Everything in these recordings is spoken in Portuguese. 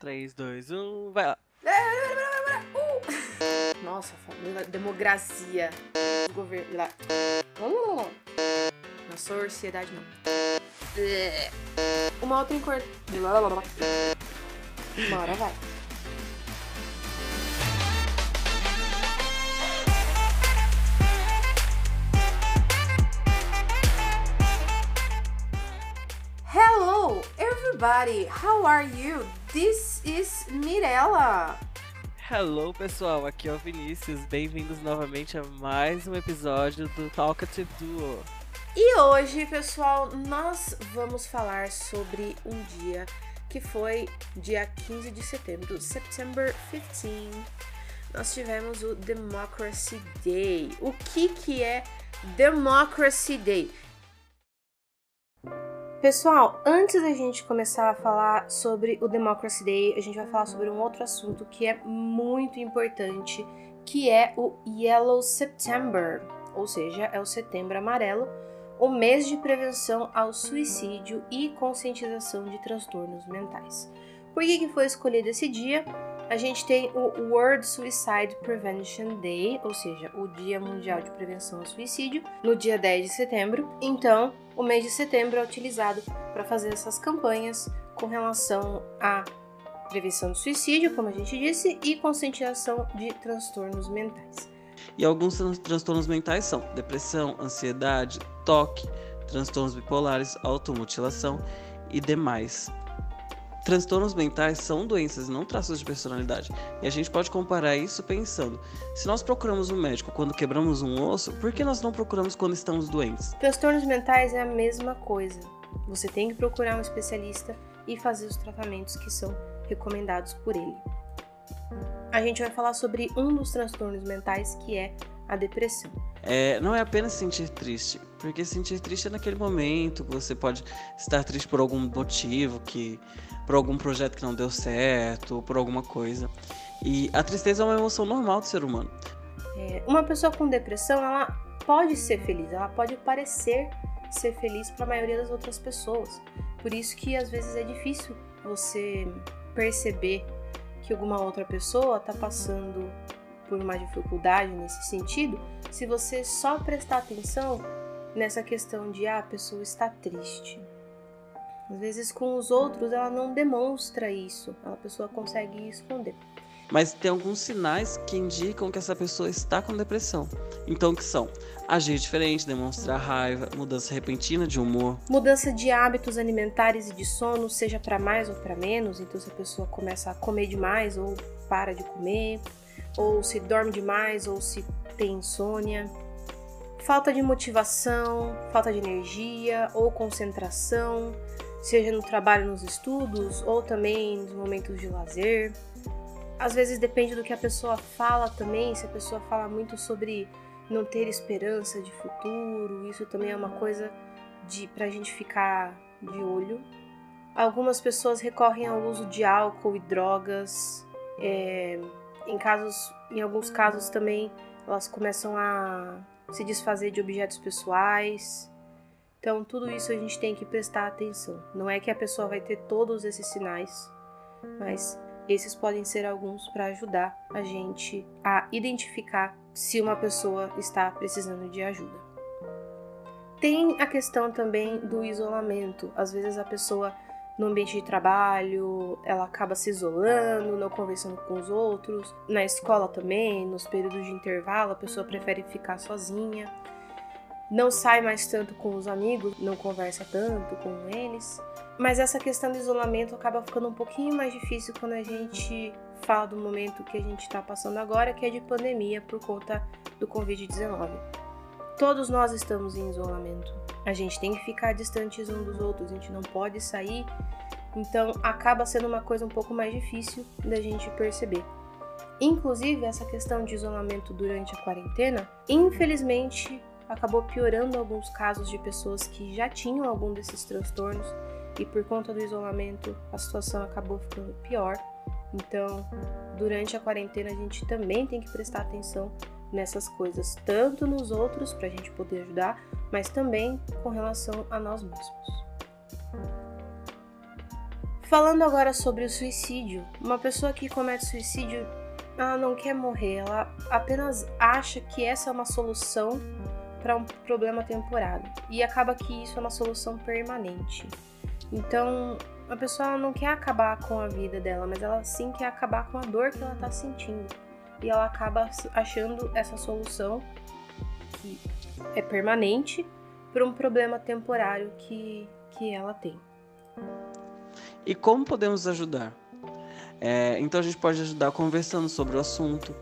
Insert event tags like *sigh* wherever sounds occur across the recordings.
3, 2, 1, vai lá. Uh! *laughs* Nossa, democracia. Governo. Lá. Não sou sociedade, não. Uma outra encor... Uma hora vai. Everybody. How are you? This is Mirella. Hello, pessoal. Aqui é o Vinícius. Bem-vindos novamente a mais um episódio do Talkative Duo. E hoje, pessoal, nós vamos falar sobre um dia que foi dia 15 de setembro, September 15. Nós tivemos o Democracy Day. O que que é Democracy Day? Pessoal, antes da gente começar a falar sobre o Democracy Day, a gente vai falar sobre um outro assunto que é muito importante, que é o Yellow September, ou seja, é o Setembro Amarelo, o mês de prevenção ao suicídio e conscientização de transtornos mentais. Por que, que foi escolhido esse dia? A gente tem o World Suicide Prevention Day, ou seja, o Dia Mundial de Prevenção ao Suicídio, no dia 10 de setembro. Então, o mês de setembro é utilizado para fazer essas campanhas com relação à prevenção do suicídio, como a gente disse, e conscientização de transtornos mentais. E alguns transtornos mentais são depressão, ansiedade, toque, transtornos bipolares, automutilação e demais. Transtornos mentais são doenças, não traços de personalidade. E a gente pode comparar isso pensando: se nós procuramos um médico quando quebramos um osso, por que nós não procuramos quando estamos doentes? Transtornos mentais é a mesma coisa. Você tem que procurar um especialista e fazer os tratamentos que são recomendados por ele. A gente vai falar sobre um dos transtornos mentais que é a depressão. É, não é apenas sentir triste, porque sentir triste é naquele momento, você pode estar triste por algum motivo, que por algum projeto que não deu certo, por alguma coisa. E a tristeza é uma emoção normal do ser humano. É, uma pessoa com depressão, ela pode ser feliz, ela pode parecer ser feliz para a maioria das outras pessoas. Por isso que às vezes é difícil você perceber que alguma outra pessoa está passando por uma dificuldade nesse sentido, se você só prestar atenção nessa questão de ah, a pessoa está triste. Às vezes com os outros ela não demonstra isso, a pessoa consegue esconder. Mas tem alguns sinais que indicam que essa pessoa está com depressão. Então que são agir diferente, demonstrar raiva, mudança repentina de humor, mudança de hábitos alimentares e de sono, seja para mais ou para menos. Então se a pessoa começa a comer demais ou para de comer, ou se dorme demais, ou se tem insônia. Falta de motivação, falta de energia ou concentração, seja no trabalho, nos estudos ou também nos momentos de lazer. Às vezes depende do que a pessoa fala também, se a pessoa fala muito sobre não ter esperança de futuro, isso também é uma coisa de pra gente ficar de olho. Algumas pessoas recorrem ao uso de álcool e drogas, é, em casos, em alguns casos também elas começam a se desfazer de objetos pessoais. Então, tudo isso a gente tem que prestar atenção. Não é que a pessoa vai ter todos esses sinais, mas esses podem ser alguns para ajudar a gente a identificar se uma pessoa está precisando de ajuda. Tem a questão também do isolamento. Às vezes a pessoa no ambiente de trabalho, ela acaba se isolando, não conversando com os outros. Na escola também, nos períodos de intervalo, a pessoa prefere ficar sozinha. Não sai mais tanto com os amigos, não conversa tanto com eles. Mas essa questão do isolamento acaba ficando um pouquinho mais difícil quando a gente fala do momento que a gente está passando agora, que é de pandemia por conta do Covid-19. Todos nós estamos em isolamento. A gente tem que ficar distantes um dos outros, a gente não pode sair. Então acaba sendo uma coisa um pouco mais difícil da gente perceber. Inclusive, essa questão de isolamento durante a quarentena, infelizmente, acabou piorando alguns casos de pessoas que já tinham algum desses transtornos e por conta do isolamento a situação acabou ficando pior. Então, durante a quarentena a gente também tem que prestar atenção nessas coisas, tanto nos outros para a gente poder ajudar, mas também com relação a nós mesmos. Falando agora sobre o suicídio, uma pessoa que comete suicídio, ela não quer morrer, ela apenas acha que essa é uma solução para um problema temporário e acaba que isso é uma solução permanente. Então, a pessoa não quer acabar com a vida dela, mas ela sim quer acabar com a dor que ela está sentindo. E ela acaba achando essa solução que é permanente para um problema temporário que, que ela tem. E como podemos ajudar? É, então a gente pode ajudar conversando sobre o assunto.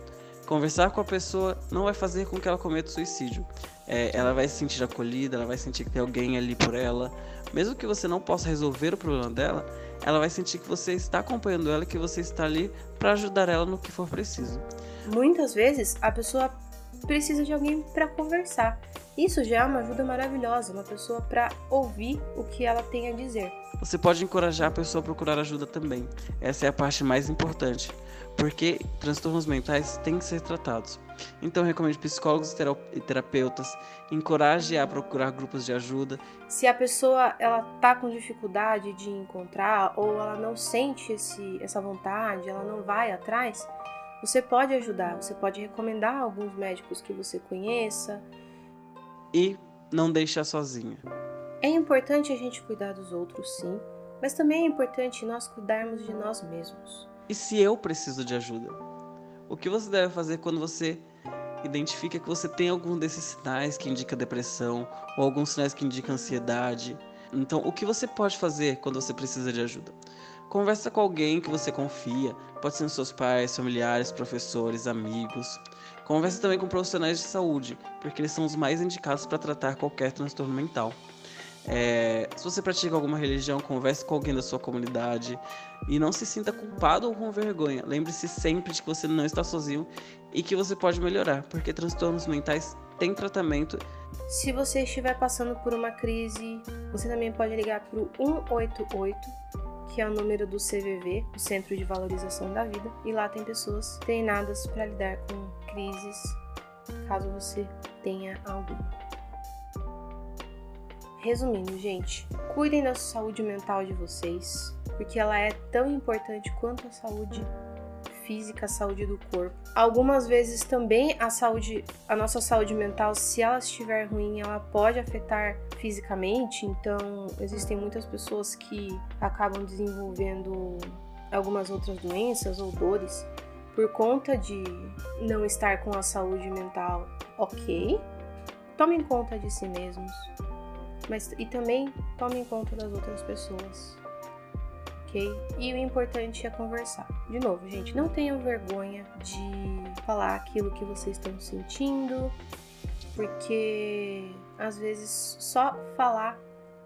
Conversar com a pessoa não vai fazer com que ela cometa suicídio. É, ela vai se sentir acolhida, ela vai sentir que tem alguém ali por ela, mesmo que você não possa resolver o problema dela, ela vai sentir que você está acompanhando ela, que você está ali para ajudar ela no que for preciso. Muitas vezes a pessoa precisa de alguém para conversar. Isso já é uma ajuda maravilhosa, uma pessoa para ouvir o que ela tem a dizer. Você pode encorajar a pessoa a procurar ajuda também. Essa é a parte mais importante, porque transtornos mentais têm que ser tratados. Então recomendo psicólogos e terapeutas, encoraje a procurar grupos de ajuda. Se a pessoa ela tá com dificuldade de encontrar ou ela não sente esse, essa vontade, ela não vai atrás, você pode ajudar, você pode recomendar alguns médicos que você conheça. E não deixar sozinha. É importante a gente cuidar dos outros, sim, mas também é importante nós cuidarmos de nós mesmos. E se eu preciso de ajuda? O que você deve fazer quando você identifica que você tem algum desses sinais que indica depressão ou alguns sinais que indicam ansiedade. Então, o que você pode fazer quando você precisa de ajuda? Conversa com alguém que você confia, pode ser seus pais, familiares, professores, amigos. Converse também com profissionais de saúde, porque eles são os mais indicados para tratar qualquer transtorno mental. É, se você pratica alguma religião, converse com alguém da sua comunidade e não se sinta culpado ou com vergonha. Lembre-se sempre de que você não está sozinho e que você pode melhorar, porque transtornos mentais têm tratamento. Se você estiver passando por uma crise, você também pode ligar para o 188, que é o número do CVV, o Centro de Valorização da Vida, e lá tem pessoas treinadas para lidar com crises, caso você tenha alguma. Resumindo, gente, cuidem da saúde mental de vocês, porque ela é tão importante quanto a saúde física, a saúde do corpo. Algumas vezes também a saúde, a nossa saúde mental, se ela estiver ruim, ela pode afetar fisicamente. Então, existem muitas pessoas que acabam desenvolvendo algumas outras doenças ou dores por conta de não estar com a saúde mental ok. Tomem conta de si mesmos mas e também tome em conta das outras pessoas. Ok? E o importante é conversar. De novo, gente, não tenham vergonha de falar aquilo que vocês estão sentindo, porque às vezes só falar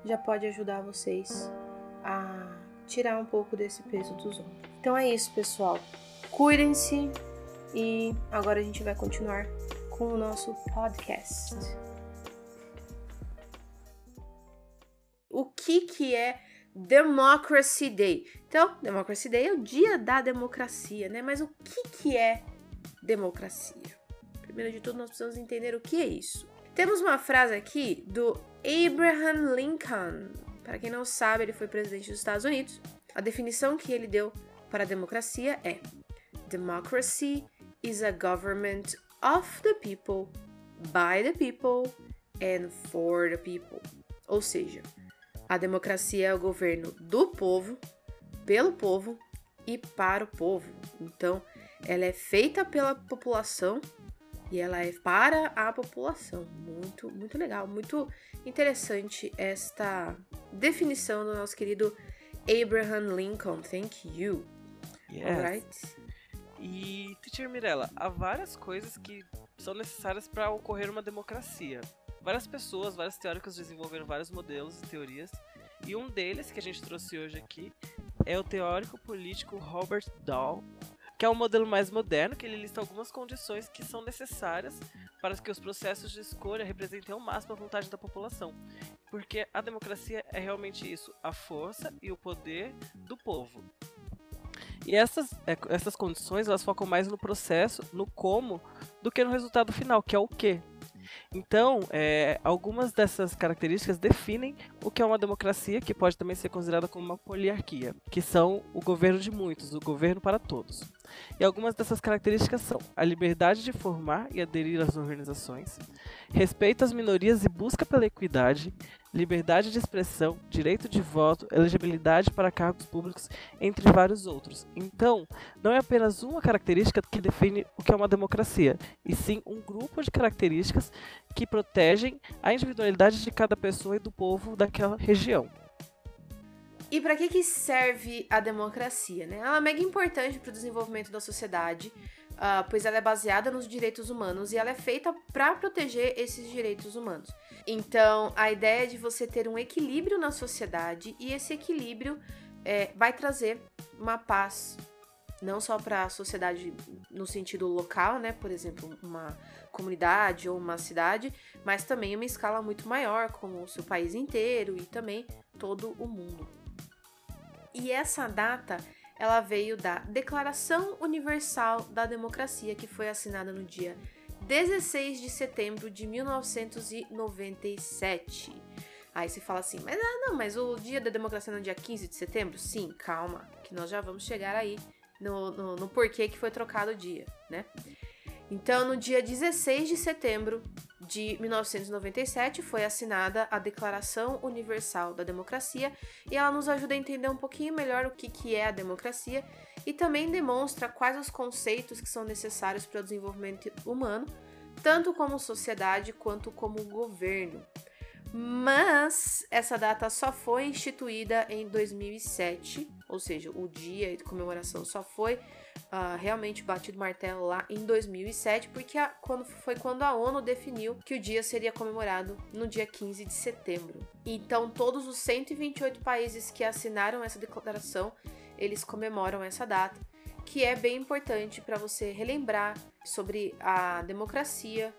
já pode ajudar vocês a tirar um pouco desse peso dos ombros. Então é isso, pessoal. Cuidem-se e agora a gente vai continuar com o nosso podcast. O que, que é Democracy Day. Então, Democracy Day é o dia da democracia, né? Mas o que, que é democracia? Primeiro de tudo, nós precisamos entender o que é isso. Temos uma frase aqui do Abraham Lincoln. Para quem não sabe, ele foi presidente dos Estados Unidos. A definição que ele deu para a democracia é: Democracy is a government of the people, by the people and for the people. Ou seja, a democracia é o governo do povo, pelo povo e para o povo. Então, ela é feita pela população e ela é para a população. Muito, muito legal, muito interessante esta definição do nosso querido Abraham Lincoln. Thank you. Yes. Alright? E, Teacher Mirella, há várias coisas que são necessárias para ocorrer uma democracia. Várias pessoas, vários teóricos desenvolveram vários modelos e teorias, e um deles que a gente trouxe hoje aqui é o teórico político Robert Dahl, que é um modelo mais moderno, que ele lista algumas condições que são necessárias para que os processos de escolha representem ao máximo a vontade da população. Porque a democracia é realmente isso, a força e o poder do povo. E essas, é, essas condições elas focam mais no processo, no como, do que no resultado final, que é o que. Então, é, algumas dessas características definem o que é uma democracia, que pode também ser considerada como uma poliarquia, que são o governo de muitos, o governo para todos. E algumas dessas características são a liberdade de formar e aderir às organizações, respeito às minorias e busca pela equidade, liberdade de expressão, direito de voto, elegibilidade para cargos públicos, entre vários outros. Então, não é apenas uma característica que define o que é uma democracia, e sim um grupo de características que protegem a individualidade de cada pessoa e do povo daquela região. E para que, que serve a democracia? Né? Ela é mega importante para o desenvolvimento da sociedade, uh, pois ela é baseada nos direitos humanos e ela é feita para proteger esses direitos humanos. Então, a ideia é de você ter um equilíbrio na sociedade e esse equilíbrio é, vai trazer uma paz, não só para a sociedade no sentido local, né? Por exemplo, uma comunidade ou uma cidade, mas também uma escala muito maior, como o seu país inteiro e também todo o mundo. E essa data ela veio da Declaração Universal da Democracia, que foi assinada no dia 16 de setembro de 1997. Aí você fala assim, mas ah, não, mas o dia da democracia é no dia 15 de setembro? Sim, calma, que nós já vamos chegar aí no, no, no porquê que foi trocado o dia, né? Então, no dia 16 de setembro de 1997 foi assinada a Declaração Universal da Democracia e ela nos ajuda a entender um pouquinho melhor o que, que é a democracia e também demonstra quais os conceitos que são necessários para o desenvolvimento humano, tanto como sociedade quanto como governo. Mas essa data só foi instituída em 2007, ou seja, o dia de comemoração só foi uh, realmente batido martelo lá em 2007, porque a, quando, foi quando a ONU definiu que o dia seria comemorado no dia 15 de setembro. Então, todos os 128 países que assinaram essa declaração, eles comemoram essa data, que é bem importante para você relembrar sobre a democracia,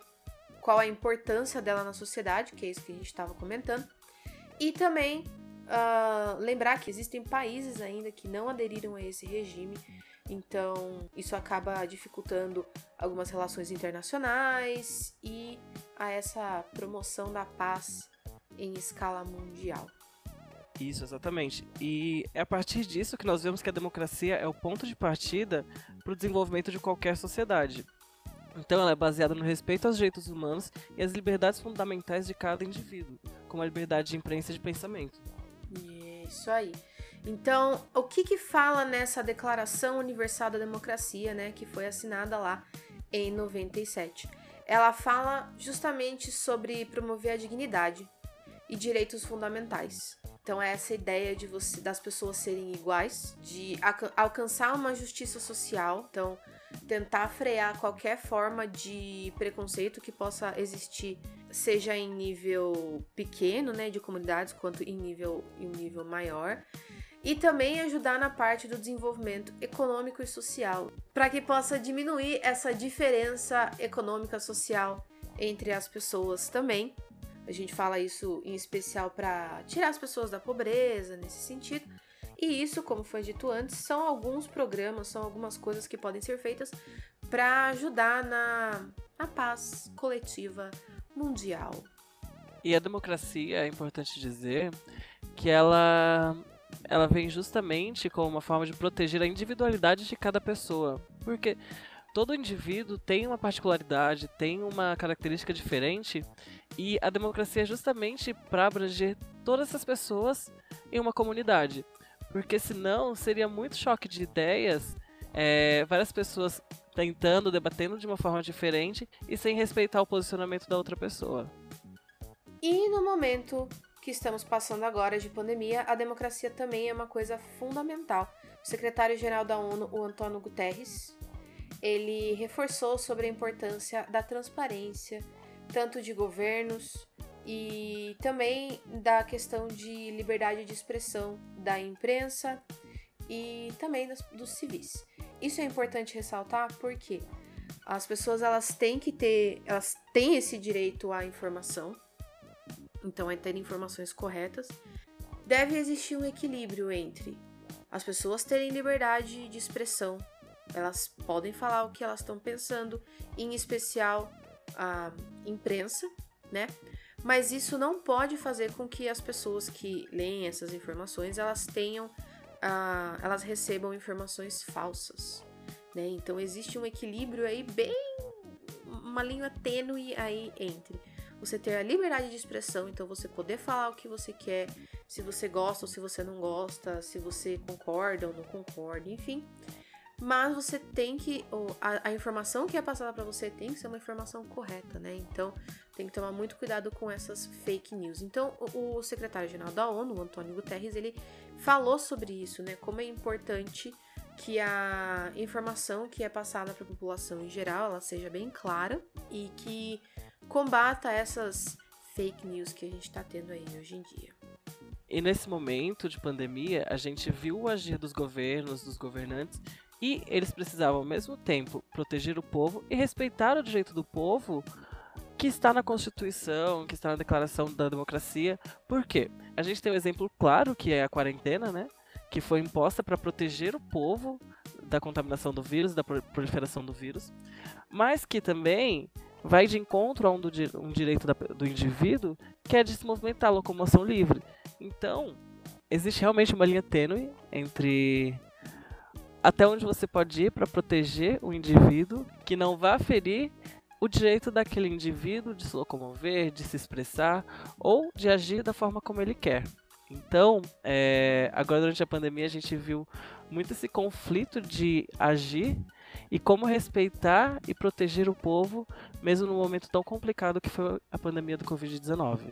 qual a importância dela na sociedade, que é isso que a gente estava comentando, e também uh, lembrar que existem países ainda que não aderiram a esse regime, então, isso acaba dificultando algumas relações internacionais e a essa promoção da paz em escala mundial. Isso, exatamente. E é a partir disso que nós vemos que a democracia é o ponto de partida para o desenvolvimento de qualquer sociedade. Então, ela é baseada no respeito aos direitos humanos e às liberdades fundamentais de cada indivíduo, como a liberdade de imprensa e de pensamento. Isso aí. Então, o que que fala nessa Declaração Universal da Democracia, né, que foi assinada lá em 97? Ela fala justamente sobre promover a dignidade e direitos fundamentais. Então é essa ideia de você das pessoas serem iguais, de alcançar uma justiça social, então tentar frear qualquer forma de preconceito que possa existir, seja em nível pequeno, né, de comunidades, quanto em nível em nível maior e também ajudar na parte do desenvolvimento econômico e social, para que possa diminuir essa diferença econômica social entre as pessoas também. A gente fala isso em especial para tirar as pessoas da pobreza nesse sentido. E isso, como foi dito antes, são alguns programas, são algumas coisas que podem ser feitas para ajudar na, na paz coletiva mundial. E a democracia, é importante dizer, que ela ela vem justamente como uma forma de proteger a individualidade de cada pessoa. Porque todo indivíduo tem uma particularidade, tem uma característica diferente, e a democracia é justamente para abranger todas essas pessoas em uma comunidade. Porque senão seria muito choque de ideias, é, várias pessoas tentando, debatendo de uma forma diferente e sem respeitar o posicionamento da outra pessoa. E no momento que estamos passando agora de pandemia, a democracia também é uma coisa fundamental. O secretário-geral da ONU, o Antônio Guterres, ele reforçou sobre a importância da transparência, tanto de governos e também da questão de liberdade de expressão da imprensa e também dos, dos civis. Isso é importante ressaltar porque as pessoas elas têm que ter, elas têm esse direito à informação, então é ter informações corretas. Deve existir um equilíbrio entre as pessoas terem liberdade de expressão, elas podem falar o que elas estão pensando, em especial a imprensa, né? mas isso não pode fazer com que as pessoas que leem essas informações elas tenham, uh, elas recebam informações falsas. Né? Então existe um equilíbrio aí bem uma linha tênue aí entre você ter a liberdade de expressão, então você poder falar o que você quer, se você gosta ou se você não gosta, se você concorda ou não concorda, enfim. Mas você tem que. A, a informação que é passada para você tem que ser uma informação correta, né? Então tem que tomar muito cuidado com essas fake news. Então, o, o secretário-geral da ONU, Antônio Guterres, ele falou sobre isso, né? Como é importante que a informação que é passada para a população em geral ela seja bem clara e que combata essas fake news que a gente está tendo aí hoje em dia. E nesse momento de pandemia, a gente viu o agir dos governos, dos governantes, e eles precisavam ao mesmo tempo proteger o povo e respeitar o direito do povo que está na Constituição, que está na Declaração da Democracia. Por quê? A gente tem um exemplo claro que é a quarentena, né? Que foi imposta para proteger o povo da contaminação do vírus, da proliferação do vírus, mas que também vai de encontro a um, do, um direito da, do indivíduo que é de se movimentar, locomoção livre. Então, existe realmente uma linha tênue entre até onde você pode ir para proteger o indivíduo que não vá ferir o direito daquele indivíduo de se locomover, de se expressar ou de agir da forma como ele quer. Então, é, agora durante a pandemia a gente viu muito esse conflito de agir e como respeitar e proteger o povo, mesmo num momento tão complicado que foi a pandemia do Covid-19.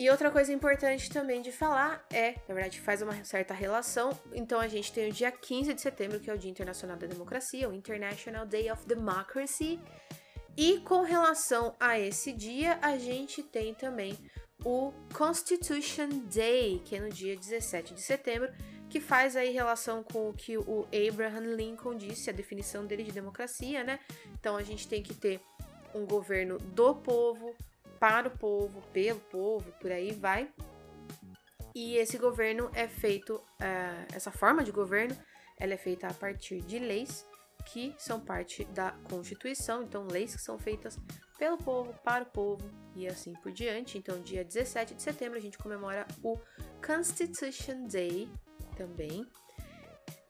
E outra coisa importante também de falar é, na verdade, faz uma certa relação. Então a gente tem o dia 15 de setembro, que é o Dia Internacional da Democracia, o International Day of Democracy. E com relação a esse dia, a gente tem também o Constitution Day, que é no dia 17 de setembro, que faz aí relação com o que o Abraham Lincoln disse, a definição dele de democracia, né? Então a gente tem que ter um governo do povo, para o povo, pelo povo, por aí vai. E esse governo é feito, uh, essa forma de governo, ela é feita a partir de leis que são parte da Constituição, então leis que são feitas pelo povo, para o povo e assim por diante. Então, dia 17 de setembro a gente comemora o Constitution Day, também.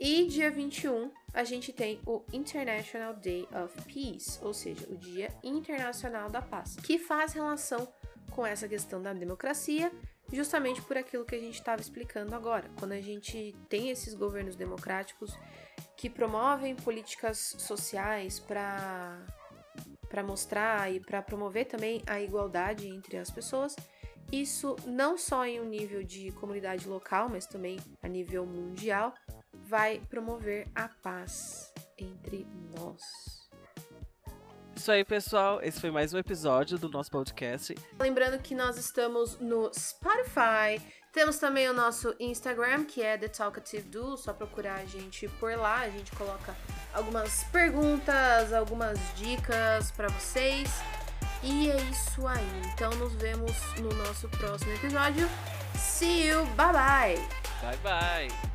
E dia 21 a gente tem o International Day of Peace, ou seja, o Dia Internacional da Paz, que faz relação com essa questão da democracia, justamente por aquilo que a gente estava explicando agora. Quando a gente tem esses governos democráticos que promovem políticas sociais para para mostrar e para promover também a igualdade entre as pessoas, isso não só em um nível de comunidade local, mas também a nível mundial, vai promover a paz entre nós. Isso aí, pessoal. Esse foi mais um episódio do nosso podcast. Lembrando que nós estamos no Spotify. Temos também o nosso Instagram, que é The Talkative Duo. Só procurar a gente por lá. A gente coloca algumas perguntas, algumas dicas para vocês. E é isso aí. Então nos vemos no nosso próximo episódio. See you. Bye bye. Bye bye.